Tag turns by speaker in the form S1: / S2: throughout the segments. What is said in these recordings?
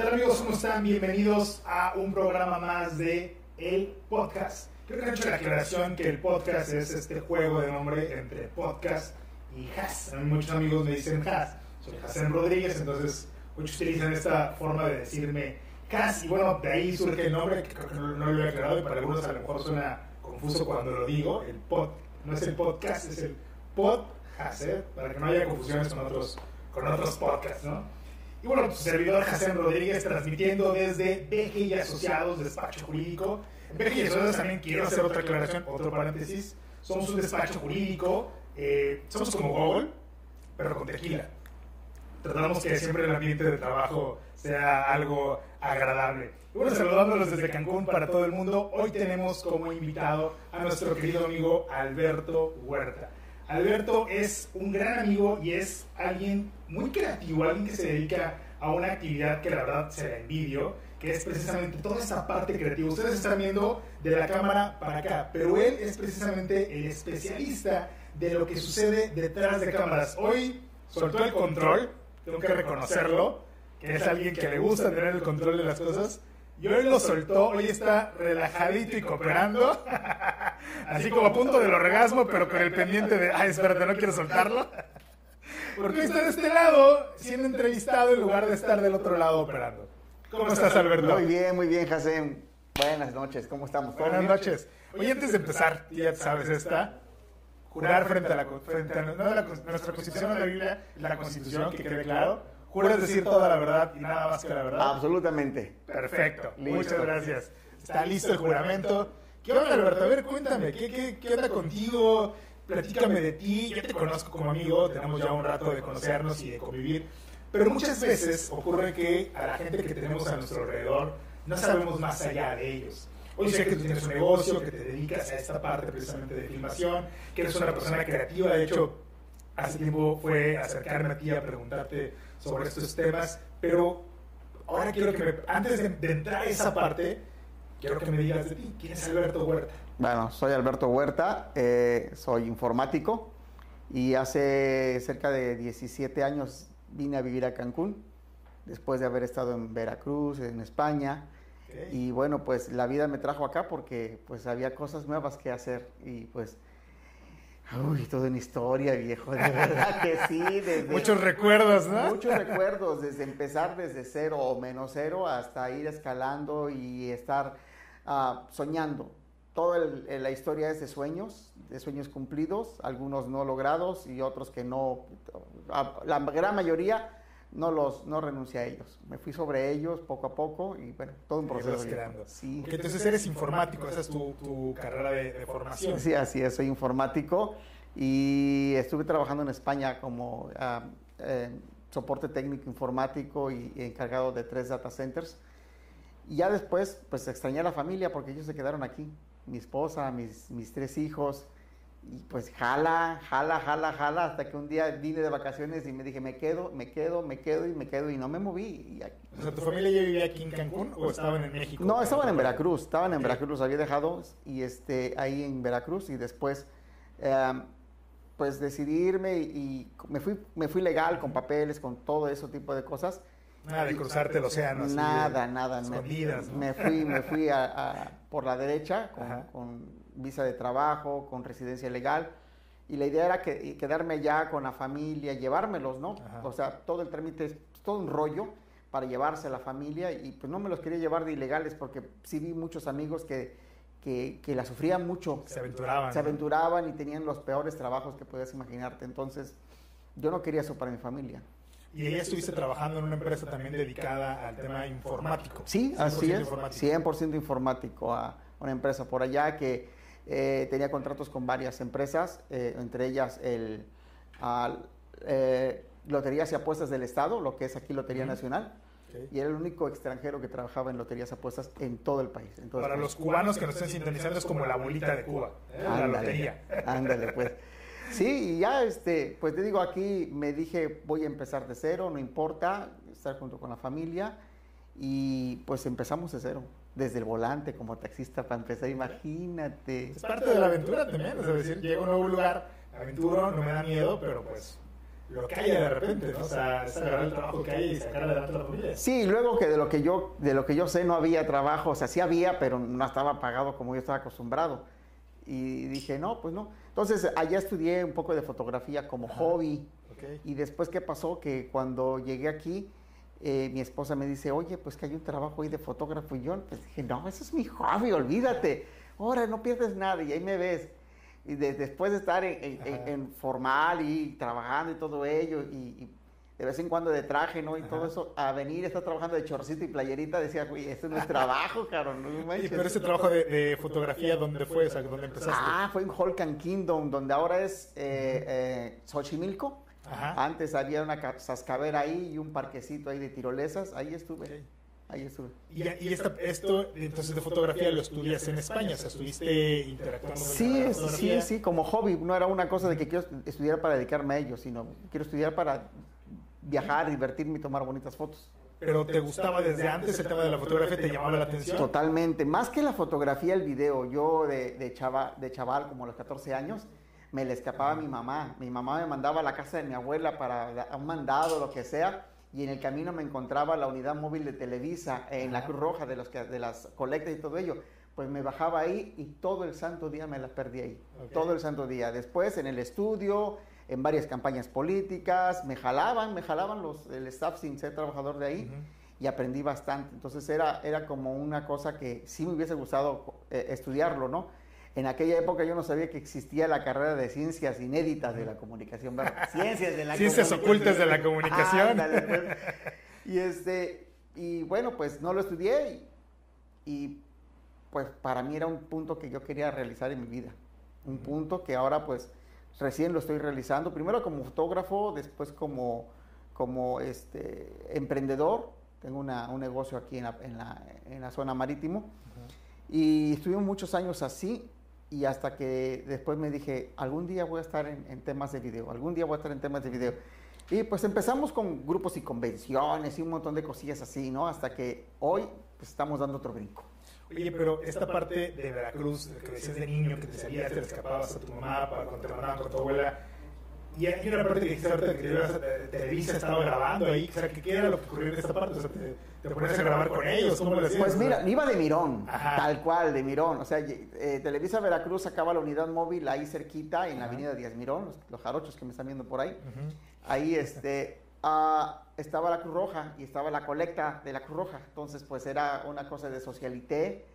S1: tal amigos? ¿Cómo están? Bienvenidos a un programa más de El Podcast. Creo que han hecho la aclaración que el podcast es este juego de nombre entre podcast y Has. Muchos amigos me dicen Has. Soy Hassan Rodríguez, entonces muchos utilizan esta forma de decirme Has. Y bueno, de ahí surge el nombre, que creo que no, lo he aclarado y para algunos a lo mejor suena confuso cuando lo digo. El pod, no es el podcast, es el podcast, ¿eh? para que no haya confusiones con otros, con otros podcasts, ¿no? Y bueno, tu servidor Jacén Rodríguez transmitiendo desde BG y Asociados, despacho jurídico. BG y Asociados también quiero hacer otra aclaración, otro paréntesis. Somos un despacho jurídico, eh, somos como Google, pero con tequila. Tratamos que siempre el ambiente de trabajo sea algo agradable. Y bueno, saludándolos desde Cancún para todo el mundo, hoy tenemos como invitado a nuestro querido amigo Alberto Huerta. Alberto es un gran amigo y es alguien muy creativo, alguien que se dedica a una actividad que la verdad se la envidio, que es precisamente toda esa parte creativa. Ustedes están viendo de la cámara para acá, pero él es precisamente el especialista de lo que sucede detrás de cámaras. Hoy soltó el control, tengo que reconocerlo, que es alguien que le gusta tener el control de las cosas. Y hoy lo soltó, hoy está relajadito y cooperando, así como a punto del orgasmo, pero con el pendiente de, ay, espérate, no quiero soltarlo. Porque está de este lado siendo entrevistado en lugar de estar del otro lado operando. ¿Cómo estás, Alberto?
S2: Muy bien, muy bien, Jacén. Buenas noches, ¿cómo estamos?
S1: Buenas noches. Oye, antes de empezar, ya sabes esta, jurar frente a, la, frente a, nuestra Constitución, a la Biblia, la Constitución, que quede claro. ¿Juras decir toda la verdad y nada más que la verdad?
S2: Absolutamente.
S1: Perfecto. Muchas gracias. Está listo el juramento. ¿Qué onda, Alberto? A ver, cuéntame, ¿qué, qué, qué onda contigo? platícame de ti, yo te conozco como amigo, tenemos ya un rato de conocernos y de convivir, pero muchas veces ocurre que a la gente que tenemos a nuestro alrededor no sabemos más allá de ellos. Hoy sé que tú tienes un negocio, que te dedicas a esta parte precisamente de filmación, que eres una persona creativa, de hecho, hace tiempo fue acercarme a ti a preguntarte sobre estos temas, pero ahora quiero que me, antes de, de entrar a esa parte, quiero que me digas de ti, ¿quién es Alberto Huerta?
S2: Bueno, soy Alberto Huerta, eh, soy informático y hace cerca de 17 años vine a vivir a Cancún, después de haber estado en Veracruz, en España. Y bueno, pues la vida me trajo acá porque pues había cosas nuevas que hacer y pues... Uy, toda una historia, viejo, de verdad que sí.
S1: muchos recuerdos, ¿no?
S2: Muchos recuerdos, desde empezar desde cero o menos cero hasta ir escalando y estar uh, soñando toda la historia es de sueños, de sueños cumplidos, algunos no logrados y otros que no, la gran mayoría no los no renuncié a ellos. Me fui sobre ellos poco a poco y bueno, todo un proceso.
S1: Sí. Porque entonces eres informático, esa es tu, carrera de, formación.
S2: Sí, así es, soy informático y estuve trabajando en España como ah, soporte técnico informático y encargado de tres data centers. Y ya después, pues extrañé a la familia porque ellos se quedaron aquí mi esposa, mis, mis tres hijos. Y pues jala, jala, jala, jala, hasta que un día vine de vacaciones y me dije, me quedo, me quedo, me quedo y me quedo y no me moví.
S1: o sea, ¿tu familia ya vivía aquí en Cancún o estaban en México?
S2: No, estaban en Veracruz, estaban en Veracruz, los había dejado y este, ahí en Veracruz y después em, pues decidí irme y, me, fui, me fui legal con papeles, con todo ese tipo de cosas.
S1: Nada de cruzarte el océano.
S2: Nada, nada. Me, me, fui, me fui a, por la derecha con, visa de trabajo, con residencia legal. Y la idea era que, quedarme ya con la familia, llevármelos, ¿no? O sea, todo el trámite es todo un rollo para llevarse a la familia y pues no me los quería llevar de ilegales porque sí vi muchos amigos que, que, la sufrían mucho.
S1: Se aventuraban.
S2: Se aventuraban y tenían los peores trabajos que puedes imaginarte. Entonces, yo no quería eso para mi familia.
S1: Y ella estuviste trabajando en una empresa también dedicada al tema informático.
S2: Sí, así es. 100% informático a una empresa por allá que eh, tenía contratos con varias empresas, eh, entre ellas el eh, Loterías y Apuestas del Estado, lo que es aquí Lotería Nacional. Y era el único extranjero que trabajaba en loterías apuestas en todo el país.
S1: Para los cubanos que nos estén sintonizando es como la bolita de Cuba, la lotería.
S2: Ándale, pues. Sí, y ya, este, pues te digo, aquí me dije, voy a empezar de cero, no importa, estar junto con la familia. Y pues empezamos de cero, desde el volante como taxista para empezar, imagínate.
S1: Es parte de la aventura también, es decir, llego a un nuevo lugar, aventuro, no me da miedo, pero pues lo que haya de repente, ¿no? O sea, es agarrar el trabajo que hay y sacar adelante la familia.
S2: Sí, luego que de lo que yo de lo que yo sé no había trabajo, o sea, sí había, pero no estaba pagado como yo estaba acostumbrado. Y dije, no, pues no. Entonces, allá estudié un poco de fotografía como hobby.
S1: Okay.
S2: Y después, ¿qué pasó? Que cuando llegué aquí, eh, mi esposa me dice, oye, pues que hay un trabajo ahí de fotógrafo. Y yo pues dije, no, eso es mi hobby, olvídate. Ahora no pierdes nada. Y ahí me ves. Y de- después de estar en, formal y trabajando y todo ello, y, y de vez en cuando de traje, ¿no? Y todo eso, a venir, estar trabajando de chorcito y playerita, decía, güey, esto no es trabajo, no
S1: Oye,
S2: manches".
S1: pero ese trabajo de, de fotografía, ¿dónde fue? O sea, ¿dónde empezaste?
S2: Ah, fue en Holcan Kingdom, donde ahora es eh, eh, Xochimilco.
S1: Ajá.
S2: Antes había una cascabera ahí y un parquecito ahí de tirolesas. Ahí estuve. Ahí estuve.
S1: Y, y esta- esto, entonces, de fotografía lo estudias en España, o sea, estuviste interactuando con la
S2: Sí, sí, sí, como hobby. No era una cosa de que quiero estudiar para dedicarme a ello, sino quiero estudiar para viajar, divertirme y tomar bonitas fotos.
S1: Pero te gustaba desde antes el tema de la fotografía, te llamaba la atención.
S2: Totalmente. Más que la fotografía, el video. Yo de, de, chava- de chaval, como a los 14 años, me le escapaba a mi mamá. Mi mamá me mandaba a la casa de mi abuela para un mandado, lo que sea. Y en el camino me encontraba la unidad móvil de Televisa en la. Cruz Roja de, los de las colectas y todo ello. Pues me bajaba ahí y todo el santo día me la perdí ahí. Todo el santo día. Después en el estudio, en varias campañas políticas, me jalaban, me jalaban los, el staff sin ser trabajador de ahí
S1: Ujú.
S2: y aprendí bastante. Entonces era, era como una cosa que sí me hubiese gustado eh, estudiarlo, ¿no? En aquella época yo no sabía que existía la carrera de ciencias inéditas de la comunicación. ¿verdad? Ciencias de la
S1: Ciencias ocultas de la comunicación.
S2: Ándale, pues. Y este, y bueno, pues no lo estudié y, y, pues para mí era un punto que yo quería realizar en mi vida. Un punto que ahora pues recién lo estoy realizando, primero como fotógrafo, después como, como este, emprendedor. Tengo una- un negocio aquí en la, en la- en la zona marítimo. Y estuvimos muchos años así y hasta que después me dije, algún día voy a estar en, en temas de video, algún día voy a estar en temas de video. Y pues empezamos con grupos y convenciones y un montón de cosillas así, ¿no? Hasta que hoy pues, estamos dando otro brinco.
S1: Oye, pero esta parte de Veracruz, que decías de niño, que te salías, te escapabas a tu mamá para cuando te mandaban con tu abuela, y hay una parte que dijiste ahorita que te Televisa estaba grabando ahí, o sea, ¿qué, era lo que ocurría en esta parte? O sea, te, te ponías a grabar con ellos, ¿cómo lo hacías?
S2: Pues mira, iba de Mirón,
S1: Ajá.
S2: tal cual, de Mirón. O sea, eh, Televisa Veracruz sacaba la unidad móvil ahí cerquita, en la avenida Díaz Mirón, los, los jarochos que me están viendo por ahí. Ahí este, ah, estaba la Cruz Roja y estaba la colecta de la Cruz Roja. Entonces, pues era una cosa de socialité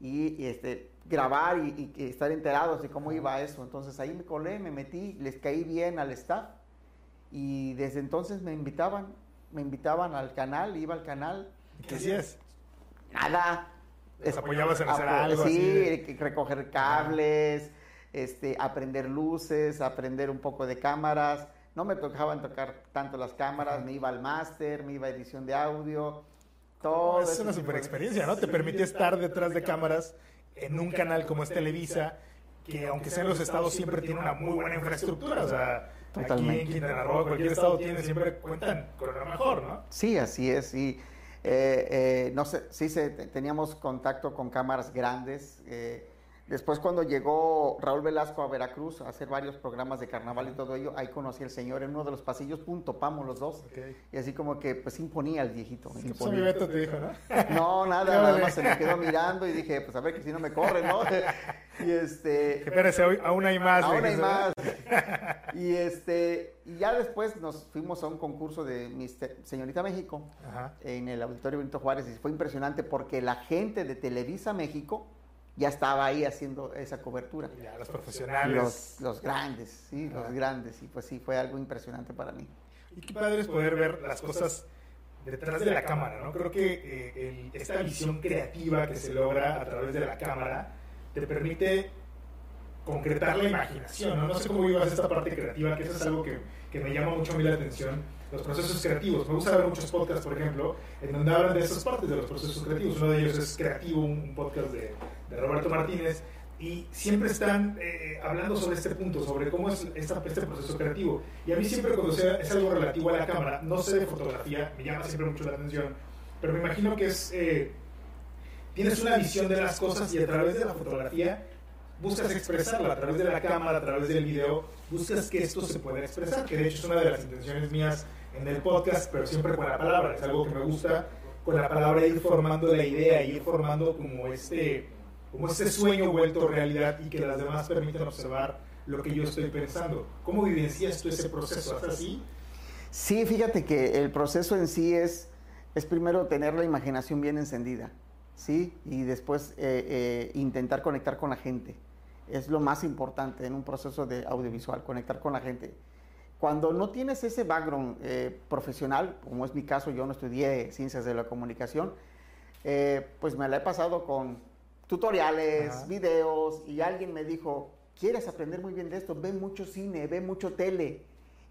S2: y, y, este, grabar y, y estar enterados de cómo iba eso. Entonces ahí me colé, me metí, les caí bien al staff y desde entonces me invitaban, me invitaban al canal, iba al canal.
S1: ¿Y ¿Qué hacías?
S2: Nada.
S1: ¿Les apoyabas en hacer algo
S2: Sí,
S1: de-
S2: recoger cables, este, aprender luces, aprender un poco de cámaras. No me tocaban tocar tanto las cámaras, me iba al máster, me iba a edición de audio, todo.
S1: es una super experiencia, ¿no? Te permite estar detrás de cámaras en un canal como es Televisa, que aunque sea en los estados siempre tiene una muy buena infraestructura, o sea, aquí
S2: Totalmente.
S1: en Quintana Roo, cualquier estado tiene, siempre cuentan con lo mejor, ¿no?
S2: Sí, así es. Y, eh, eh, no sé, sí se, te- teníamos contacto con cámaras grandes. eh, después cuando llegó Raúl Velasco a Veracruz a hacer varios programas de carnaval y todo ello, ahí conocí al señor en uno de los pasillos, punto, pamos los dos. Y así como que pues imponía al viejito.
S1: Sí,
S2: imponía.
S1: pues, te dijo, ¿no?
S2: No, nada, nada más se me quedó mirando y dije, pues a ver que si no me corre, ¿no? Y este,
S1: espérese, aún hay más.
S2: aún hay más. Y este, y ya después nos fuimos a un concurso de Mister Señorita México.
S1: Ajá.
S2: en el Auditorio Benito Juárez y fue impresionante porque la gente de Televisa México ya estaba ahí haciendo esa cobertura.
S1: Ya, los profesionales.
S2: Los, los grandes, sí, los grandes. Y pues sí, fue algo impresionante para mí.
S1: Y qué padre es poder ver las cosas detrás de la cámara, ¿no? Creo que eh, el- esta visión creativa que se logra a través de la cámara te permite concretar la imaginación, ¿no? No sé cómo vivas esta parte creativa, que eso es algo que, que me llama mucho a mí la atención, los procesos creativos. Me gusta ver muchos podcasts, por ejemplo, en donde hablan de esas partes de los procesos creativos. Uno de ellos es Creativo, un podcast de, de Roberto Martínez, y siempre están eh, hablando sobre este punto, sobre cómo es esta- este proceso creativo. Y a mí siempre cuando sea- es algo relativo a la cámara, no sé de fotografía, me llama siempre mucho la atención, pero me imagino que es... eh, tienes una visión de las cosas y a través de la fotografía buscas expresarla a través de la cámara, a través del video, buscas que esto se pueda expresar, que de hecho es una de las intenciones mías en el podcast, pero siempre con la palabra, es algo que me gusta, con la palabra ir formando la idea, ir formando como este, como este sueño vuelto realidad y que las demás permitan observar lo que yo estoy pensando. ¿Cómo vivencias tú ese proceso? ¿Es así?
S2: Sí, fíjate que el proceso en sí es, es primero tener la imaginación bien encendida, ¿sí? Y después eh, eh, intentar conectar con la gente. Es lo más importante en un proceso de audiovisual, conectar con la gente. Cuando no tienes ese background eh, profesional, como es mi caso, yo no estudié ciencias de la comunicación, pues me la he pasado con tutoriales, videos, y alguien me dijo, ¿quieres aprender muy bien de esto? Ve mucho cine, ve mucho tele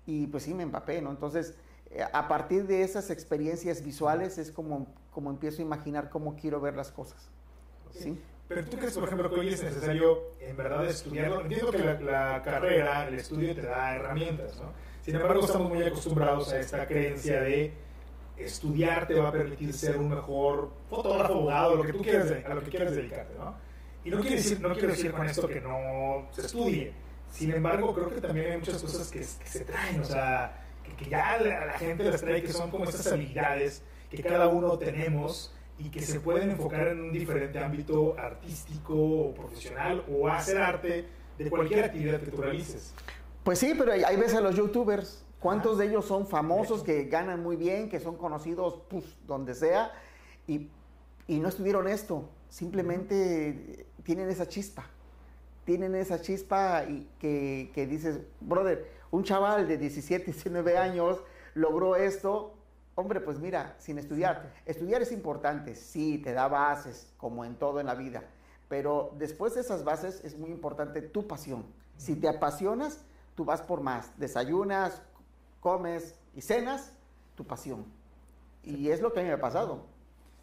S2: y pues sí me empapé, ¿no? Entonces, eh, a partir de esas experiencias visuales es como, como empiezo a imaginar cómo quiero ver las cosas. ¿sí?
S1: Pero tú crees, por ejemplo, que hoy es necesario en verdad estudiarlo. Entiendo que la, carrera, el estudio te da herramientas, ¿no? Sin embargo, estamos muy acostumbrados a esta creencia de estudiar te va a permitir ser un mejor fotógrafo, abogado, lo que tú quieras, a lo que quieras dedicarte, ¿no? Y no quiero decir, no quiero decir con esto que no se estudie, sin embargo, creo que también hay muchas cosas que, se traen, o sea, que, ya la, la, gente las trae, que son como estas habilidades que cada uno tenemos y que se pueden enfocar en un diferente ámbito artístico o profesional o hacer arte de cualquier actividad que tú realices.
S2: Pues sí, pero hay, veces a los youtubers, ¿cuántos de ellos son famosos, que ganan muy bien, que son conocidos pues, donde sea y, y no estuvieron esto? Simplemente tienen esa chispa tienen esa chispa y que, que dices, brother, un chaval de 17, 19 años logró esto, hombre, pues mira, sin estudiar. Estudiar es importante, sí, te da bases, como en todo en la vida, pero después de esas bases es muy importante tu pasión. Si te apasionas, tú vas por más. Desayunas, comes y cenas, tu pasión. Y es lo que a mí me ha pasado.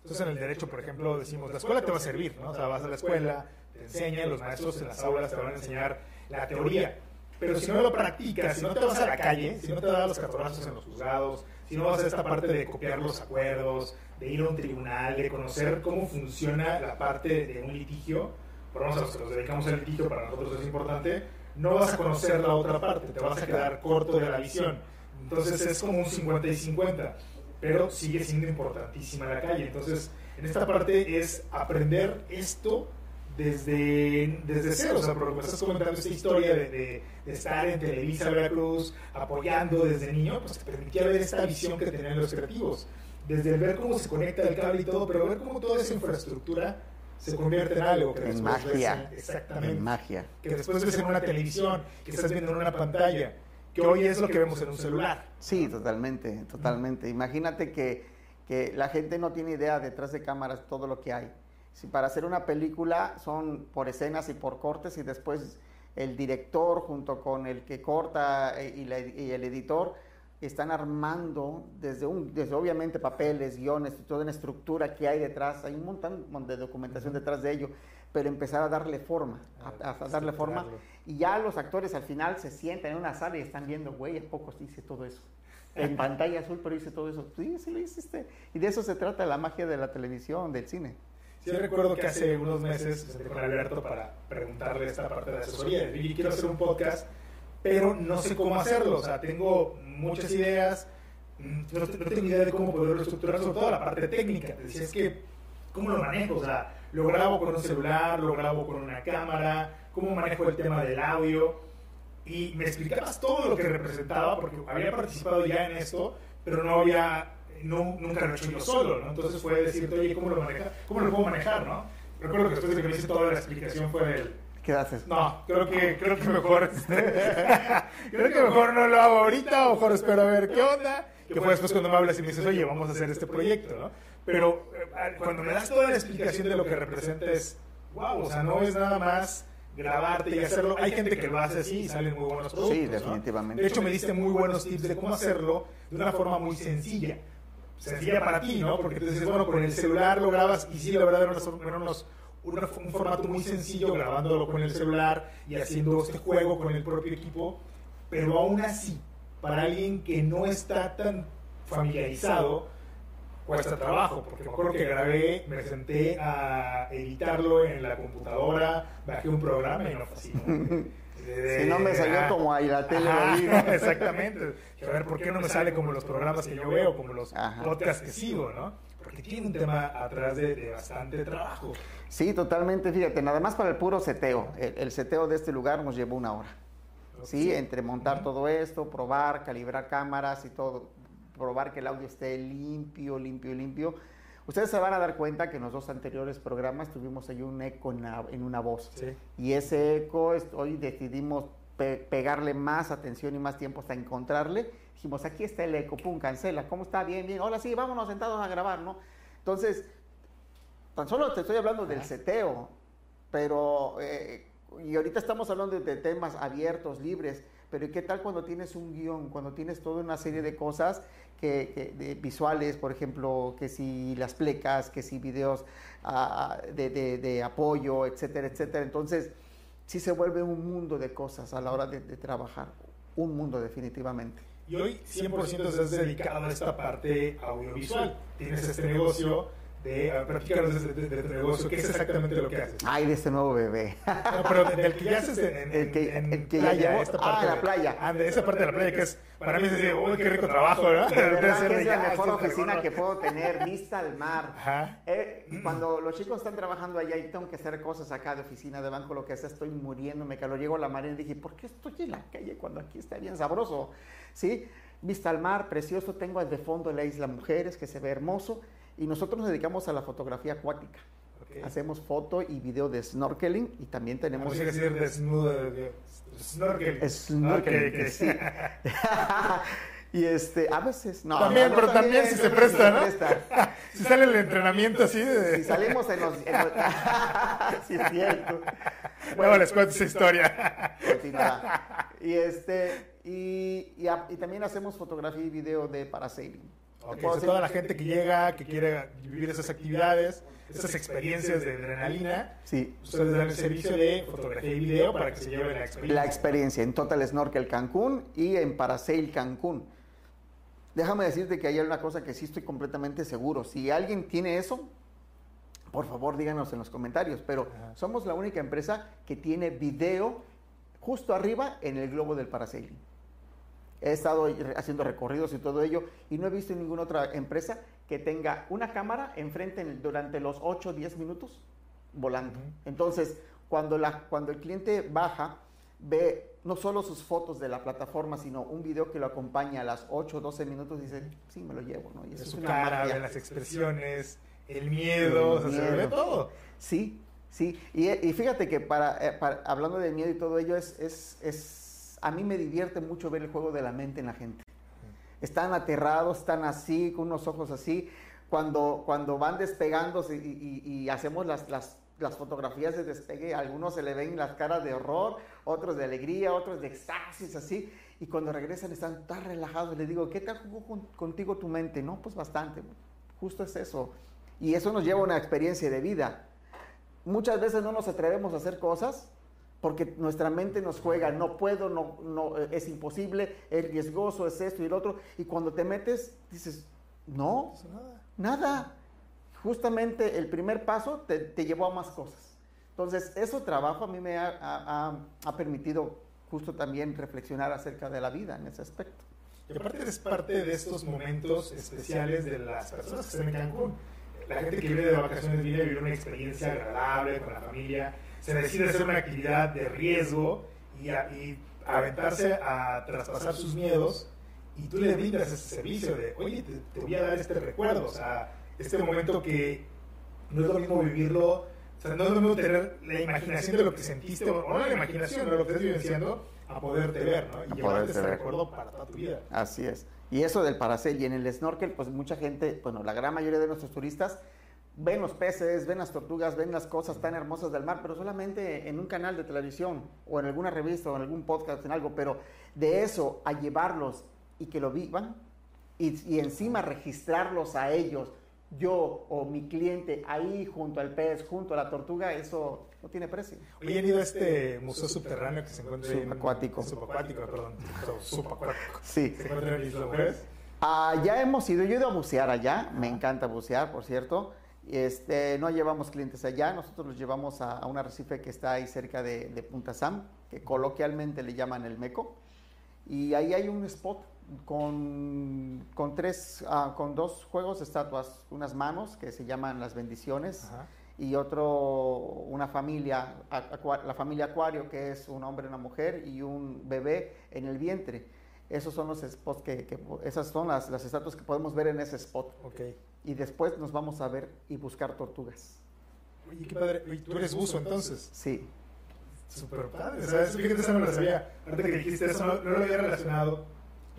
S1: Entonces en el derecho, por ejemplo, decimos, la escuela te va a servir, ¿no? O sea, vas a la escuela, te enseñan, los maestros en las aulas te van a enseñar la teoría. Pero si no lo practicas, si no te vas a la calle, si no te das los catorrazos en los juzgados, si no vas a esta parte de copiar los acuerdos, de ir a un tribunal, de conocer cómo funciona la parte de un litigio, por lo menos a los que nos dedicamos al litigio, para nosotros es importante, no vas a conocer la otra parte, te vas a quedar corto de la visión. Entonces es como un 50 y 50, pero sigue siendo importantísima la calle. Entonces, en esta parte es aprender esto desde, desde cero, o sea, porque me estás comentando esta historia de, de, estar en Televisa Veracruz apoyando desde niño, pues te permitía ver esta visión que tenían los creativos, desde ver cómo se conecta el cable y todo, pero ver cómo toda esa infraestructura se convierte en algo que
S2: en magia,
S1: ves exactamente,
S2: en magia,
S1: que después ves en una televisión, que estás viendo en una pantalla, que hoy es lo que vemos en un celular.
S2: Sí, totalmente, totalmente. Imagínate que, que la gente no tiene idea detrás de cámaras todo lo que hay. Si para hacer una película son por escenas y por cortes y después el director junto con el que corta eh, y, el editor están armando desde, un, desde obviamente papeles, guiones, toda una estructura que hay detrás, hay un montón de documentación detrás de ello, pero empezar a darle forma, a, darle forma. Y ya los actores al final se sientan en una sala y están viendo, güey, ¿a poco hice todo eso? En pantalla azul, pero hice todo eso. Sí, sí lo hiciste. Y de eso se trata la magia de la televisión, del cine.
S1: Sí, recuerdo que hace unos meses me senté con Alberto para preguntarle esta parte de asesoría. Y quiero hacer un podcast, pero no sé cómo hacerlo. O sea, tengo muchas ideas, mm, no, tengo idea de cómo poderlo estructurar, sobre todo la parte técnica. Te decía, es que, ¿cómo lo manejo? O sea, lo grabo con un celular, lo grabo con una cámara, ¿cómo manejo el tema del audio? Y me explicabas todo lo que representaba, porque había participado ya en esto, pero no había no, nunca lo he hecho yo solo, ¿no? Entonces fue decirte, oye, ¿cómo lo, maneja, ¿cómo lo puedo manejar, no? Recuerdo que después de que me hice toda la explicación fue el...
S2: ¿Qué haces?
S1: No, creo que, creo que mejor... creo que mejor no lo hago ahorita, o mejor espero a ver qué onda. Que fue después cuando me hablas y me dices, oye, vamos a hacer este proyecto, ¿no? Pero eh, cuando me das toda la explicación de lo que representa es, wow, o sea, no es nada más grabarte y hacerlo. Hay gente que lo hace así y salen muy buenos productos.
S2: Sí, definitivamente.
S1: De hecho, me diste muy buenos tips de cómo hacerlo de una forma muy sencilla sencilla para ti, ¿no? Porque tú dices, bueno, con el celular lo grabas y sí, la verdad era, unos, un formato muy sencillo grabándolo con el celular y haciendo este juego con el propio equipo, pero aún así, para alguien que no está tan familiarizado, cuesta trabajo, porque me acuerdo que grabé, me senté a editarlo en la computadora, bajé un programa y no fue así.
S2: si no me salió como ahí la tele.
S1: Ajá, exactamente. A ver, ¿por qué no me sale como los programas que yo veo, como los
S2: Ajá.
S1: podcasts que sigo, no? Porque tiene un tema atrás de, de bastante trabajo.
S2: Sí, totalmente. Fíjate, nada más para el puro seteo. El, el seteo de este lugar nos llevó una hora. Sí, entre montar todo esto, probar, calibrar cámaras y todo, probar que el audio esté limpio, limpio, limpio. Ustedes se van a dar cuenta que en los dos anteriores programas tuvimos ahí un eco en, la- en una voz.
S1: Sí.
S2: Y ese eco, es- hoy decidimos pe- pegarle más atención y más tiempo hasta encontrarle. Dijimos, aquí está el eco, pum, cancela. ¿Cómo está? Bien, bien. Hola, sí, vámonos sentados a grabar, ¿no? Entonces, tan solo te estoy hablando del seteo, pero, eh, y ahorita estamos hablando de temas abiertos, libres, pero ¿y qué tal cuando tienes un guion, cuando tienes toda una serie de cosas que, que- de visuales, por ejemplo, que si las plecas, que si videos ah, de, de- de apoyo, etcétera, etcétera? Entonces, sí se vuelve un mundo de cosas a la hora de, de trabajar, un mundo definitivamente.
S1: Y hoy 100% estás dedicado a esta parte audiovisual. Tienes este negocio de, a platícanos de, de- de tu negocio, ¿qué es exactamente lo que haces?
S2: Ay, de este nuevo bebé.
S1: No, pero de- del que ya haces en,
S2: El que-
S1: en
S2: el que ya
S1: playa,
S2: llevó-
S1: esta
S2: ah, la playa.
S1: Ah, de esa parte de la playa que es, para mí es decir, uy, qué rico trabajo,
S2: verdad que
S1: de
S2: es la mejor
S1: esto es
S2: oficina que puedo tener, vista al mar.
S1: Ajá.
S2: Eh, cuando los chicos están trabajando allá y tengo que hacer cosas acá de oficina, de banco, lo que sea, estoy muriéndome, que lo llego a la marina y dije, ¿por qué estoy en la calle cuando aquí está bien sabroso? ¿Sí? Vista al mar, precioso, tengo de fondo la isla Mujeres, que se ve hermoso, y nosotros nos dedicamos a la fotografía acuática. Hacemos foto y video de snorkeling y también tenemos...
S1: Como si decir de, de- snorkel.
S2: Snorkeling,
S1: Ok, ok.
S2: sí. y este, a veces, no.
S1: También,
S2: no,
S1: pero también si se presta, ¿no?
S2: presta.
S1: Si sale el entrenamiento así de...
S2: Si salimos en los... en los- sí, es cierto.
S1: Luego les cuento esa historia.
S2: Continúa. Y este, y, y, a- y también hacemos fotografía y video de parasailing.
S1: Ok,
S2: Puedo
S1: so
S2: decir-
S1: toda la gente que llega, que quiere vivir esas actividades, esas experiencias de adrenalina,
S2: Sí.
S1: ustedes dan el servicio de fotografía y video para que se lleven la experiencia.
S2: La experiencia en Total Snorkel Cancún y en Parasail Cancún. Déjame decirte que hay una cosa que sí estoy completamente seguro. Si alguien tiene eso, por favor díganos en los comentarios. Pero
S1: Ajá.
S2: somos la única empresa que tiene video justo arriba en el globo del parasailing. He estado haciendo recorridos y todo ello y no he visto ninguna otra empresa que tenga una cámara enfrente en- durante los 8 o 10 minutos volando. Entonces, cuando, la, cuando el cliente baja, ve no solo sus fotos de la plataforma, sino un video que lo acompaña a las 8 o 12 minutos, dice, sí, me lo llevo, ¿no? Y eso es
S1: su cara, de las expresiones, el miedo, o sea, se ve
S2: miedo.
S1: todo.
S2: Sí, sí. Y, y fíjate que para, eh, para- hablando de miedo y todo ello, es, es, es, a mí me divierte mucho ver el juego de la mente en la gente. Están aterrados, están así, con unos ojos así. Cuando, cuando van despegándose y, hacemos las, las, fotografías de despegue, algunos se le ven las caras de horror, otros de alegría, otros de éxtasis, así. Y cuando regresan están tan relajados. Les digo, ¿qué tal jugó con- contigo tu mente? No, pues bastante. Justo es eso. Y eso nos lleva a una experiencia de vida. Muchas veces no nos atrevemos a hacer cosas porque nuestra mente nos juega, no puedo, no, no, eh, es imposible, es riesgoso, es esto y el otro. Y cuando te metes, dices, no,
S1: nada.
S2: nada. Justamente el primer paso te, te llevó a más cosas. Entonces, eso trabajo a mí me ha, ha- ha- ha permitido justo también reflexionar acerca de la vida en ese aspecto.
S1: Y aparte eres parte de estos momentos especiales de las personas que están en Cancún. La gente que viene de vacaciones viene a vivir una experiencia agradable con la familia, se decide hacer una actividad de riesgo y, a- y aventarse a traspasar sus miedos y tú le brindas ese servicio de, oye, te, te voy a dar este recuerdo, o sea, este momento que no es lo mismo vivirlo, o sea, no es lo mismo tener la imaginación de lo que sentiste, o no la imaginación de lo que estás vivenciando, a poderte ver, ¿no? Y llevarte ese recuerdo para toda tu vida.
S2: Así es. Y eso del parasail y en el snorkel, pues mucha gente, bueno, la gran mayoría de nuestros turistas ven los peces, ven las tortugas, ven las cosas tan hermosas del mar, pero solamente en un canal de televisión o en alguna revista o en algún podcast, en algo, pero de eso a llevarlos y que lo vivan y, y encima registrarlos a ellos, yo o mi cliente ahí junto al pez, junto a la tortuga, eso no tiene precio.
S1: Oye, han ido a este museo subterráneo que se encuentra en...
S2: Subacuático.
S1: Subacuático, perdón. Subacuático.
S2: Sí.
S1: Se encuentra en Isla Mujeres.
S2: Ah, ya hemos ido, yo he ido a bucear allá, me encanta bucear, por cierto. Este, no llevamos clientes allá, nosotros los llevamos a, a un arrecife que está ahí cerca de, de Punta Sam, que coloquialmente le llaman el Meco. Y ahí hay un spot con, con tres, ah, con dos juegos de estatuas, unas manos que se llaman las bendiciones
S1: Ajá.
S2: y otro, una familia, acua- la familia Acuario, que es un hombre, una mujer y un bebé en el vientre. Esos son los spots que, que- esas son las, las estatuas que podemos ver en ese spot.
S1: Ok.
S2: Y después nos vamos a ver y buscar tortugas.
S1: Oye, qué padre. Oye, tú eres buzo entonces.
S2: Sí.
S1: Súper padre. O sea, es- fíjate, eso no lo sabía. Ahorita que dijiste eso, no, no lo había relacionado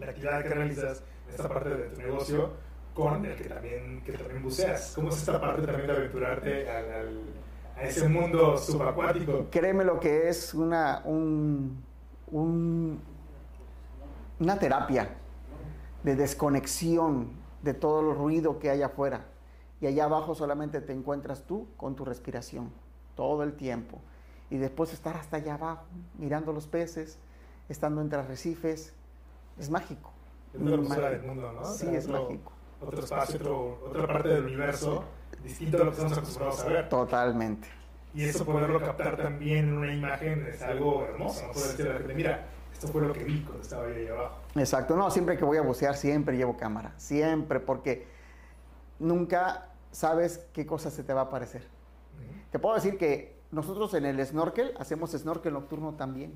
S1: la actividad que realizas, esta parte de tu negocio, con el que también, que también buceas. ¿Cómo es esta parte también de aventurarte a ese mundo subacuático?
S2: Créeme lo que es una, un, un- una terapia de desconexión de todo el ruido que hay afuera. Y allá abajo solamente te encuentras tú con tu respiración, todo el tiempo. Y después estar hasta allá abajo, mirando los peces, estando entre arrecifes, es mágico.
S1: Es
S2: Mágico.
S1: del mundo, ¿no? O
S2: Sí,
S1: sea,
S2: es
S1: otro-
S2: mágico.
S1: Otro espacio, otro- otra parte del universo distinto a lo que estamos acostumbrados a ver.
S2: Totalmente.
S1: Y eso poderlo captar también en una imagen es algo hermoso. ¿no? Poder decirle a la gente, mira, esto fue lo que vi cuando estaba ahí abajo.
S2: Exacto, no, siempre que voy a bucear siempre llevo cámara, siempre, porque nunca sabes qué cosa se te va a aparecer. Te puedo decir que nosotros en el snorkel hacemos snorkel nocturno también.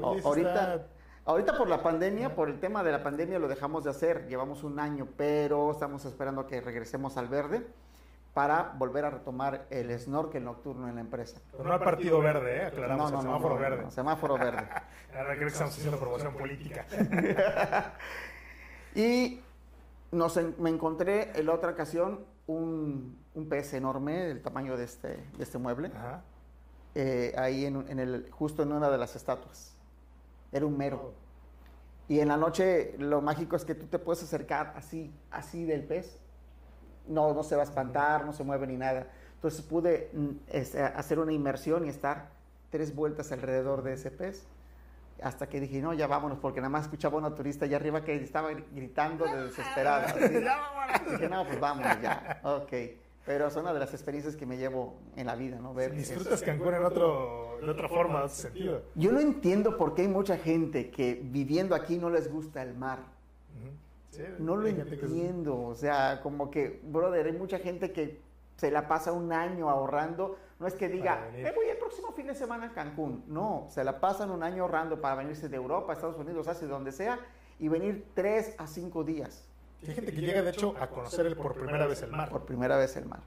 S1: Oye,
S2: ahorita, ahorita por la pandemia, por el tema de la pandemia lo dejamos de hacer, llevamos un año, pero estamos esperando a que regresemos al verde para volver a retomar el snorkel nocturno en la empresa.
S1: Pero no al partido verde, ¿eh? Aclaramos,
S2: no, no,
S1: el semáforo
S2: no,
S1: verde.
S2: semáforo verde.
S1: Ahora creo que estamos haciendo promoción política.
S2: Y nos en- me encontré en la otra ocasión un, un pez enorme del tamaño de este, de este mueble,
S1: Ajá.
S2: eh, ahí en, en el, justo en una de las estatuas. Era un mero. Y en la noche lo mágico es que tú te puedes acercar así, así del pez. No, no se va a espantar, no se mueve ni nada. Entonces pude mm, este, hacer una inmersión y estar tres vueltas alrededor de ese pez. Hasta que dije, no, ya vámonos, porque nada más escuchaba una turista allá arriba que estaba gri- gritando de desesperada. así. Dije, no, pues vámonos ya. Ok. Pero es una de las experiencias que me llevo en la vida, ¿no? Ver.
S1: Disfrutas Cancún en otro, de otra forma, en otro sentido.
S2: Yo no entiendo por qué hay mucha gente que viviendo aquí no les gusta el mar.
S1: Sí,
S2: No lo
S1: que
S2: entiendo. O sea, como que, brother, hay mucha gente que se la pasa un año ahorrando. No es que diga, me voy el próximo fin de semana a Cancún. No, se la pasan un año ahorrando para venirse de Europa, Estados Unidos, Asia, donde sea, y venir tres a cinco días
S1: Hay gente que llega, de hecho, a conocer por primera vez el mar.
S2: por primera vez el mar.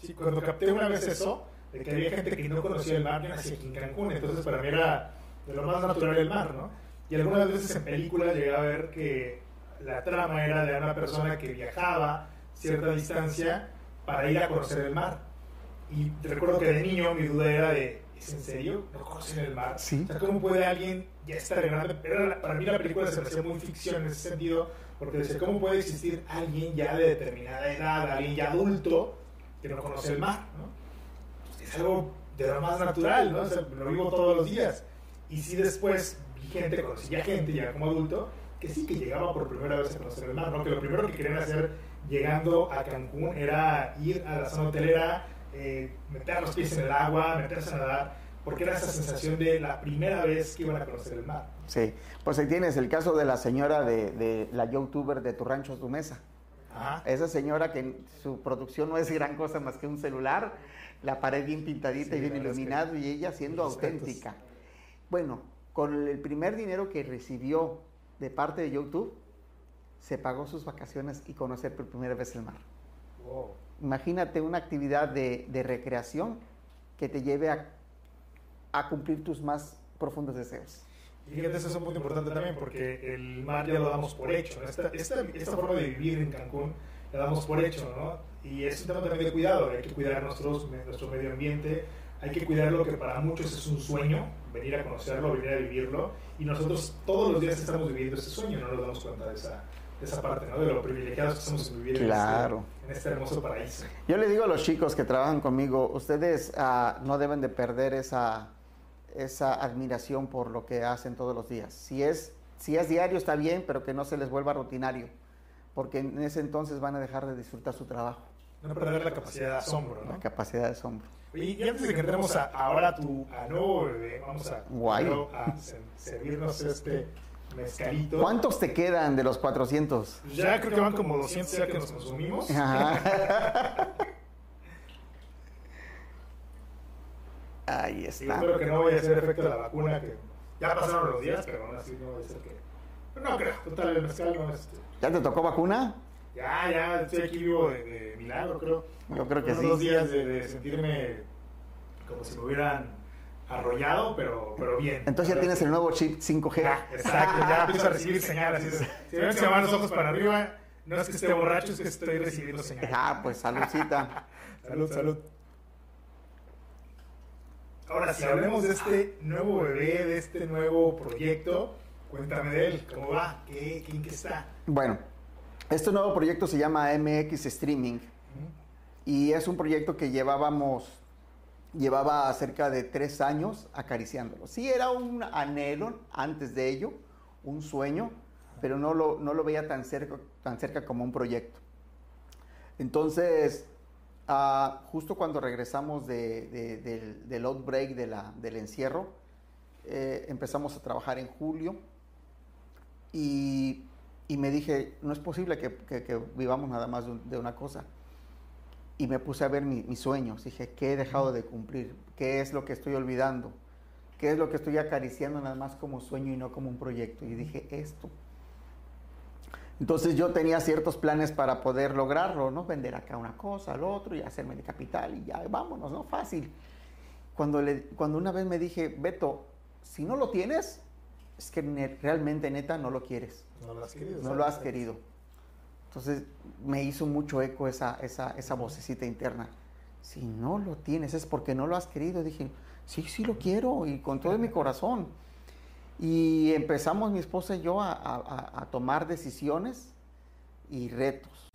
S1: Sí, cuando capté una vez eso, de que había gente que no conocía el mar, yo nací aquí en Cancún, entonces para mí era de lo más natural el mar, ¿no? Y algunas veces en películas llegué a ver que la trama era de una persona que viajaba cierta distancia para ir a conocer el mar. Y recuerdo que de niño mi duda era de, ¿es en serio? ¿No conocen el mar?
S2: Sí.
S1: O sea, ¿cómo puede alguien ya estar en grande? Pero para mí la película se me hacía muy ficción en ese sentido, porque decía, ¿cómo puede existir alguien ya de determinada edad, alguien ya adulto, que no conoce el mar? ¿no? Es algo de lo más natural, ¿no? O sea, lo vivo todos los días. Y sí después vi gente, conocía gente ya como adulto, que sí que llegaba por primera vez a conocer el mar, ¿no? Que lo primero que querían hacer llegando a Cancún era ir a la zona hotelera, eh, meter los pies en el agua, meterse a nadar, porque era esa sensación de la primera vez que iban a conocer el mar.
S2: Sí, pues ahí tienes el caso de la señora de, de la youtuber de Tu Rancho Tu Mesa.
S1: Ajá.
S2: Esa señora que su producción no es gran cosa más que un celular, la pared bien pintadita
S1: Sí,
S2: y bien iluminado y ella siendo auténtica. Bueno, con el primer dinero que recibió de parte de YouTube, se pagó sus vacaciones y conocer por primera vez el mar.
S1: Wow.
S2: Imagínate una actividad de, de recreación que te lleve a, a cumplir tus más profundos deseos.
S1: Y fíjate, eso es un punto importante también, porque el mar ya lo damos por hecho. ¿no? Esta, esta, esta forma de vivir en Cancún la damos por hecho, ¿no? Y es un tema también de cuidado. Hay que cuidar nuestros, nuestro medio ambiente, hay que cuidar lo que para muchos es un sueño, venir a conocerlo, venir a vivirlo. Y nosotros todos los días estamos viviendo ese sueño, no nos damos cuenta de esa, de esa parte, ¿no? De lo privilegiados que somos en vivir
S2: Claro.
S1: en, este, en este hermoso paraíso.
S2: Yo le digo a los chicos que trabajan conmigo, ustedes ah, no deben de perder esa, esa admiración por lo que hacen todos los días. Si es, si es diario está bien, pero que no se les vuelva rutinario. porque en ese entonces van a dejar de disfrutar su trabajo.
S1: No perder la capacidad de asombro, ¿no?
S2: La capacidad de asombro.
S1: Y, y antes de que entremos a, ahora a tu a nuevo bebé, vamos a,
S2: Guay.
S1: a se- servirnos este mezcalito.
S2: ¿Cuántos te quedan de los 400?
S1: Pues ya creo que van como 200 ya que nos consumimos.
S2: Ajá. Ahí
S1: Y
S2: está.
S1: espero que no vaya a ser efecto de la vacuna, que ya pasaron los días, pero aún así no va a ser que... Pero no creo, total, el mezcal no es...
S2: ¿Ya te tocó vacuna?
S1: Ya, ya, estoy aquí vivo de, de milagro, creo.
S2: Yo creo que
S1: Unos
S2: sí.
S1: dos días de, de sentirme como si me hubieran arrollado, pero, pero bien.
S2: Entonces ya tienes el nuevo chip 5G.
S1: Ya, exacto, ya empiezo a recibir señales. Si ven que se van los ojos para arriba, no es que esté borracho, es que estoy recibiendo señales.
S2: Ah, pues saludcita.
S1: Salud, salud. Ahora, si hablemos de este nuevo bebé, de este nuevo proyecto, cuéntame de él, ¿cómo va? ¿Qué, qué, en qué está?
S2: Bueno, este nuevo proyecto se llama MX Streaming y es un proyecto que llevábamos, llevaba cerca de tres años acariciándolo. Sí, era un anhelo antes de ello, un sueño, pero no lo, no lo veía tan cerca, tan cerca como un proyecto. Entonces, justo cuando regresamos de- de- del, outbreak del encierro, eh, empezamos a trabajar en julio y, me dije, no es posible que, vivamos nada más de, un- de una cosa. Y me puse a ver mi- mis sueños. Dije, ¿qué he dejado de cumplir? ¿Qué es lo que estoy olvidando? ¿Qué es lo que estoy acariciando nada más como sueño y no como un proyecto? Y dije, esto. Entonces yo tenía ciertos planes para poder lograrlo, ¿no? Vender acá una cosa, al otro y hacerme de capital y ya, vámonos, ¿no? Fácil. Cuando, le, cuando una vez me dije, Beto, si no lo tienes, es que ne- realmente, neta, no lo quieres.
S1: No lo has querido.
S2: No lo has querido. Entonces me hizo mucho eco esa, esa, esa vocecita interna. Si no lo tienes es porque no lo has querido. Dije, sí, sí lo quiero y con todo mi corazón. Y empezamos mi esposa y yo a, a- a- tomar decisiones y retos.